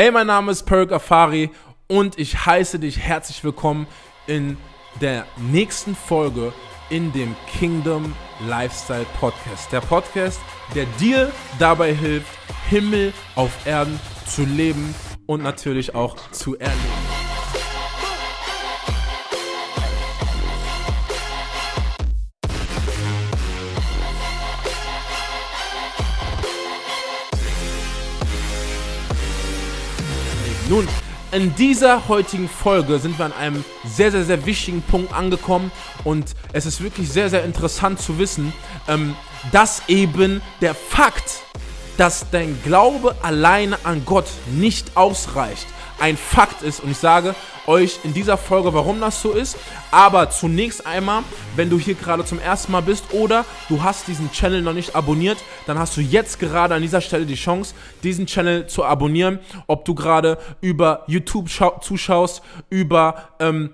Hey, mein Name ist Perk Afari und ich heiße dich herzlich willkommen in der nächsten Folge in dem Kingdom Lifestyle Podcast. Der Podcast, der dir dabei hilft, Himmel auf Erden zu leben und natürlich auch zu erleben. Nun, in dieser heutigen Folge sind wir an einem sehr, sehr, sehr wichtigen Punkt angekommen und es ist wirklich sehr, sehr interessant zu wissen, ähm, dass eben der Fakt, dass dein Glaube alleine an Gott nicht ausreicht, ein Fakt ist. Und ich sage euch in dieser Folge, warum das so ist. Aber zunächst einmal, wenn du hier gerade zum ersten Mal bist oder du hast diesen Channel noch nicht abonniert, dann hast du jetzt gerade an dieser Stelle die Chance, diesen Channel zu abonnieren. Ob du gerade über YouTube zuschaust, über, ähm,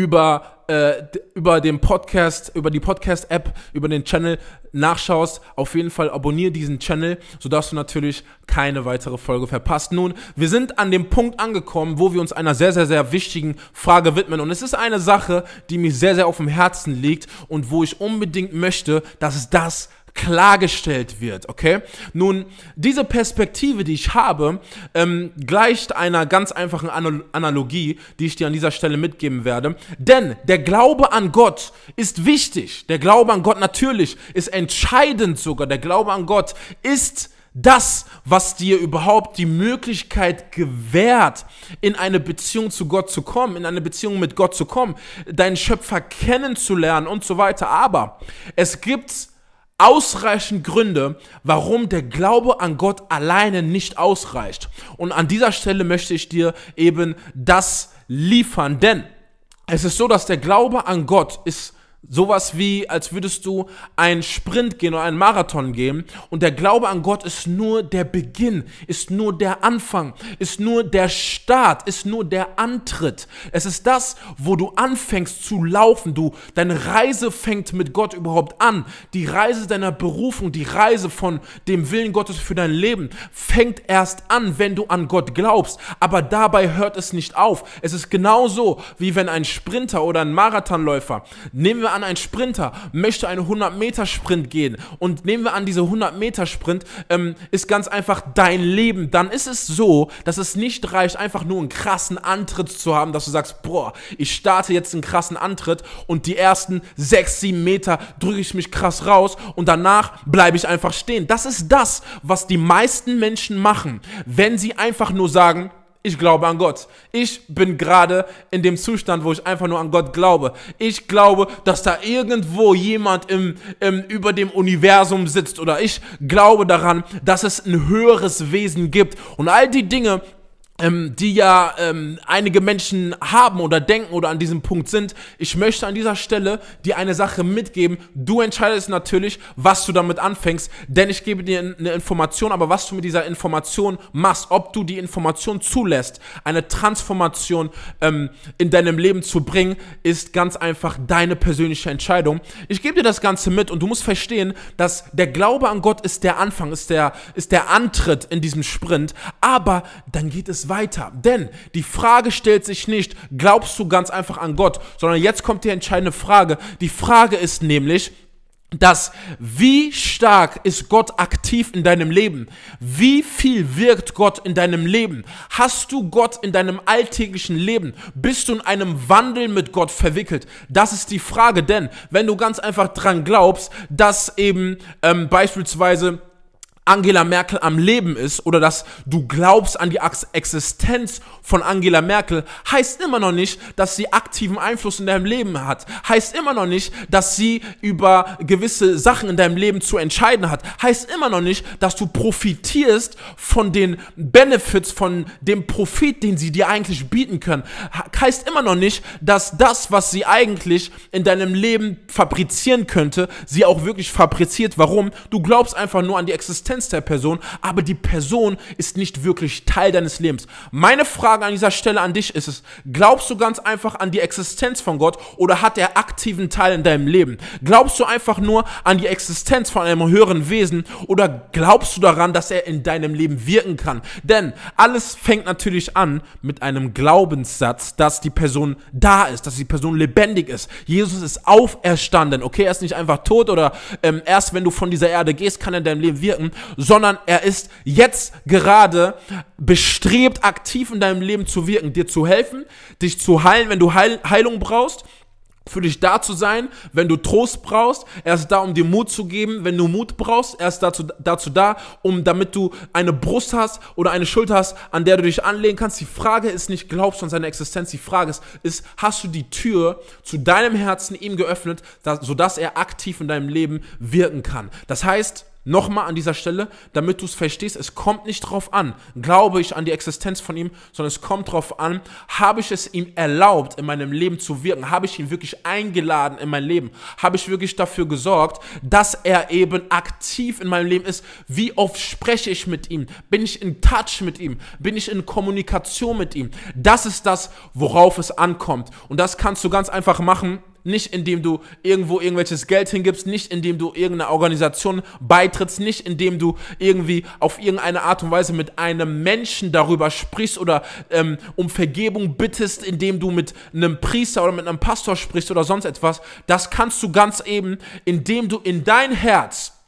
über äh, über den Podcast, über die Podcast-App, über den Channel nachschaust, auf jeden Fall abonniere diesen Channel, sodass du natürlich keine weitere Folge verpasst. Nun, wir sind an dem Punkt angekommen, wo wir uns einer sehr, sehr, sehr wichtigen Frage widmen. Und es ist eine Sache, die mir sehr, sehr auf dem Herzen liegt und wo ich unbedingt möchte, dass das klargestellt wird, okay? Nun, diese Perspektive, die ich habe, ähm, gleicht einer ganz einfachen Analogie, die ich dir an dieser Stelle mitgeben werde. Denn der Glaube an Gott ist wichtig. Der Glaube an Gott natürlich ist entscheidend sogar. Der Glaube an Gott ist das, was dir überhaupt die Möglichkeit gewährt, in eine Beziehung zu Gott zu kommen, in eine Beziehung mit Gott zu kommen, deinen Schöpfer kennenzulernen und so weiter. Aber es gibt ausreichend Gründe, warum der Glaube an Gott alleine nicht ausreicht. Und an dieser Stelle möchte ich dir eben das liefern, denn es ist so, dass der Glaube an Gott ist Sowas wie, als würdest du einen Sprint gehen oder einen Marathon gehen und der Glaube an Gott ist nur der Beginn, ist nur der Anfang, ist nur der Start, ist nur der Antritt. Es ist das, wo du anfängst zu laufen. Du, deine Reise fängt mit Gott überhaupt an. Die Reise deiner Berufung, die Reise von dem Willen Gottes für dein Leben fängt erst an, wenn du an Gott glaubst. Aber dabei hört es nicht auf. Es ist genauso, wie wenn ein Sprinter oder ein Marathonläufer, nehmen wir wir an, ein Sprinter möchte einen 100-Meter-Sprint gehen und nehmen wir an, dieser 100-Meter-Sprint ähm, ist ganz einfach dein Leben, dann ist es so, dass es nicht reicht, einfach nur einen krassen Antritt zu haben, dass du sagst, boah, ich starte jetzt einen krassen Antritt und die ersten 6, 7 Meter drücke ich mich krass raus und danach bleibe ich einfach stehen. Das ist das, was die meisten Menschen machen, wenn sie einfach nur sagen, ich glaube an Gott. Ich bin gerade in dem Zustand, wo ich einfach nur an Gott glaube. Ich glaube, dass da irgendwo jemand im, im, über dem Universum sitzt oder ich glaube daran, dass es ein höheres Wesen gibt. Und all die Dinge, ähm, die ja ähm, einige Menschen haben oder denken oder an diesem Punkt sind. Ich möchte an dieser Stelle dir eine Sache mitgeben. Du entscheidest natürlich, was du damit anfängst, denn ich gebe dir eine Information, aber was du mit dieser Information machst, ob du die Information zulässt, eine Transformation ähm, in deinem Leben zu bringen, ist ganz einfach deine persönliche Entscheidung. Ich gebe dir das Ganze mit und du musst verstehen, dass der Glaube an Gott ist der Anfang, ist der, ist der Antritt in diesem Sprint, aber dann geht es weiter. Denn die Frage stellt sich nicht, glaubst du ganz einfach an Gott, sondern jetzt kommt die entscheidende Frage. Die Frage ist nämlich, dass wie stark ist Gott aktiv in deinem Leben? Wie viel wirkt Gott in deinem Leben? Hast du Gott in deinem alltäglichen Leben? Bist du in einem Wandel mit Gott verwickelt? Das ist die Frage, denn wenn du ganz einfach dran glaubst, dass eben ähm, beispielsweise Angela Merkel am Leben ist oder dass du glaubst an die Existenz von Angela Merkel, heißt immer noch nicht, dass sie aktiven Einfluss in deinem Leben hat. Heißt immer noch nicht, dass sie über gewisse Sachen in deinem Leben zu entscheiden hat. Heißt immer noch nicht, dass du profitierst von den Benefits, von dem Profit, den sie dir eigentlich bieten können. Heißt immer noch nicht, dass das, was sie eigentlich in deinem Leben fabrizieren könnte, sie auch wirklich fabriziert. Warum? Du glaubst einfach nur an die Existenz Existenz der Person, aber die Person ist nicht wirklich Teil deines Lebens. Meine Frage an dieser Stelle an dich ist es, glaubst du ganz einfach an die Existenz von Gott oder hat er aktiven Teil in deinem Leben? Glaubst du einfach nur an die Existenz von einem höheren Wesen oder glaubst du daran, dass er in deinem Leben wirken kann? Denn alles fängt natürlich an mit einem Glaubenssatz, dass die Person da ist, dass die Person lebendig ist. Jesus ist auferstanden, okay? Er ist nicht einfach tot oder ähm, erst wenn du von dieser Erde gehst, kann er in deinem Leben wirken, sondern er ist jetzt gerade bestrebt, aktiv in deinem Leben zu wirken, dir zu helfen, dich zu heilen, wenn du Heil Heilung brauchst für dich da zu sein, wenn du Trost brauchst. Er ist da, um dir Mut zu geben, wenn du Mut brauchst. Er ist dazu, dazu da, um damit du eine Brust hast oder eine Schulter hast, an der du dich anlegen kannst. Die Frage ist nicht, glaubst du an seine Existenz? Die Frage ist, ist hast du die Tür zu deinem Herzen ihm geöffnet, sodass er aktiv in deinem Leben wirken kann? Das heißt, Nochmal an dieser Stelle, damit du es verstehst, es kommt nicht drauf an, glaube ich an die Existenz von ihm, sondern es kommt drauf an, habe ich es ihm erlaubt, in meinem Leben zu wirken? Habe ich ihn wirklich eingeladen in mein Leben? Habe ich wirklich dafür gesorgt, dass er eben aktiv in meinem Leben ist? Wie oft spreche ich mit ihm? Bin ich in Touch mit ihm? Bin ich in Kommunikation mit ihm? Das ist das, worauf es ankommt. Und das kannst du ganz einfach machen, nicht indem du irgendwo irgendwelches Geld hingibst, nicht indem du irgendeiner Organisation beitrittst, nicht indem du irgendwie auf irgendeine Art und Weise mit einem Menschen darüber sprichst oder ähm, um Vergebung bittest, indem du mit einem Priester oder mit einem Pastor sprichst oder sonst etwas. Das kannst du ganz eben, indem du in dein Herz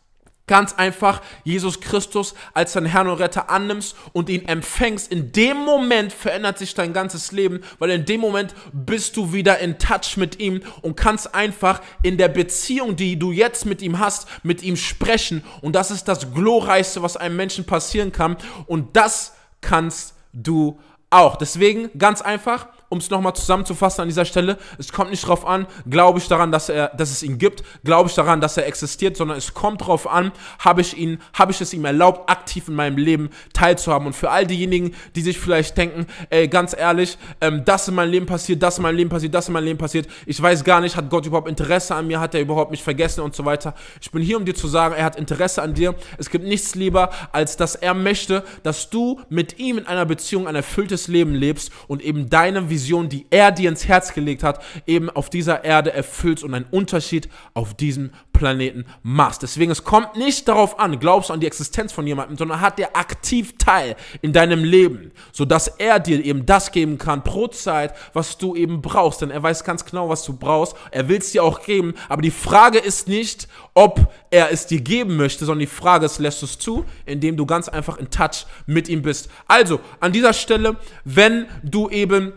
Ganz einfach Jesus Christus als dein Herrn und Retter annimmst und ihn empfängst. In dem Moment verändert sich dein ganzes Leben, weil in dem Moment bist du wieder in Touch mit ihm und kannst einfach in der Beziehung, die du jetzt mit ihm hast, mit ihm sprechen. Und das ist das Glorreichste, was einem Menschen passieren kann. Und das kannst du auch. Deswegen ganz einfach, um es nochmal zusammenzufassen an dieser Stelle, es kommt nicht darauf an, glaube ich daran, dass, er, dass es ihn gibt, glaube ich daran, dass er existiert, sondern es kommt darauf an, habe ich, ihn, habe ich es ihm erlaubt, aktiv in meinem Leben teilzuhaben. Und für all diejenigen, die sich vielleicht denken, ey, ganz ehrlich, ähm, das in meinem Leben passiert, das in meinem Leben passiert, das in meinem Leben passiert, ich weiß gar nicht, hat Gott überhaupt Interesse an mir, hat er überhaupt mich vergessen und so weiter. Ich bin hier, um dir zu sagen, er hat Interesse an dir. Es gibt nichts lieber, als dass er möchte, dass du mit ihm in einer Beziehung ein erfülltes Leben lebst und eben deine Vision Vision, die er dir ins Herz gelegt hat, eben auf dieser Erde erfüllst und einen Unterschied auf diesem Planeten machst. Deswegen, es kommt nicht darauf an, glaubst du an die Existenz von jemandem, sondern hat der aktiv Teil in deinem Leben, sodass er dir eben das geben kann pro Zeit, was du eben brauchst. Denn er weiß ganz genau, was du brauchst. Er will es dir auch geben. Aber die Frage ist nicht, ob er es dir geben möchte, sondern die Frage ist, lässt du es zu, indem du ganz einfach in Touch mit ihm bist. Also, an dieser Stelle, wenn du eben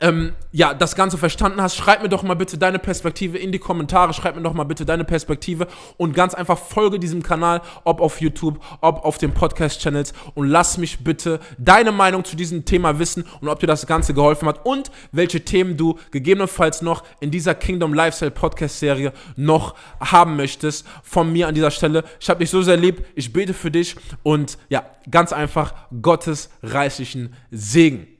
ähm, ja, das Ganze verstanden hast, schreib mir doch mal bitte deine Perspektive in die Kommentare, schreib mir doch mal bitte deine Perspektive und ganz einfach folge diesem Kanal, ob auf YouTube, ob auf den Podcast-Channels und lass mich bitte deine Meinung zu diesem Thema wissen und ob dir das Ganze geholfen hat und welche Themen du gegebenenfalls noch in dieser Kingdom Lifestyle Podcast-Serie noch haben möchtest von mir an dieser Stelle. Ich habe dich so sehr lieb, ich bete für dich und ja, ganz einfach Gottes reichlichen Segen.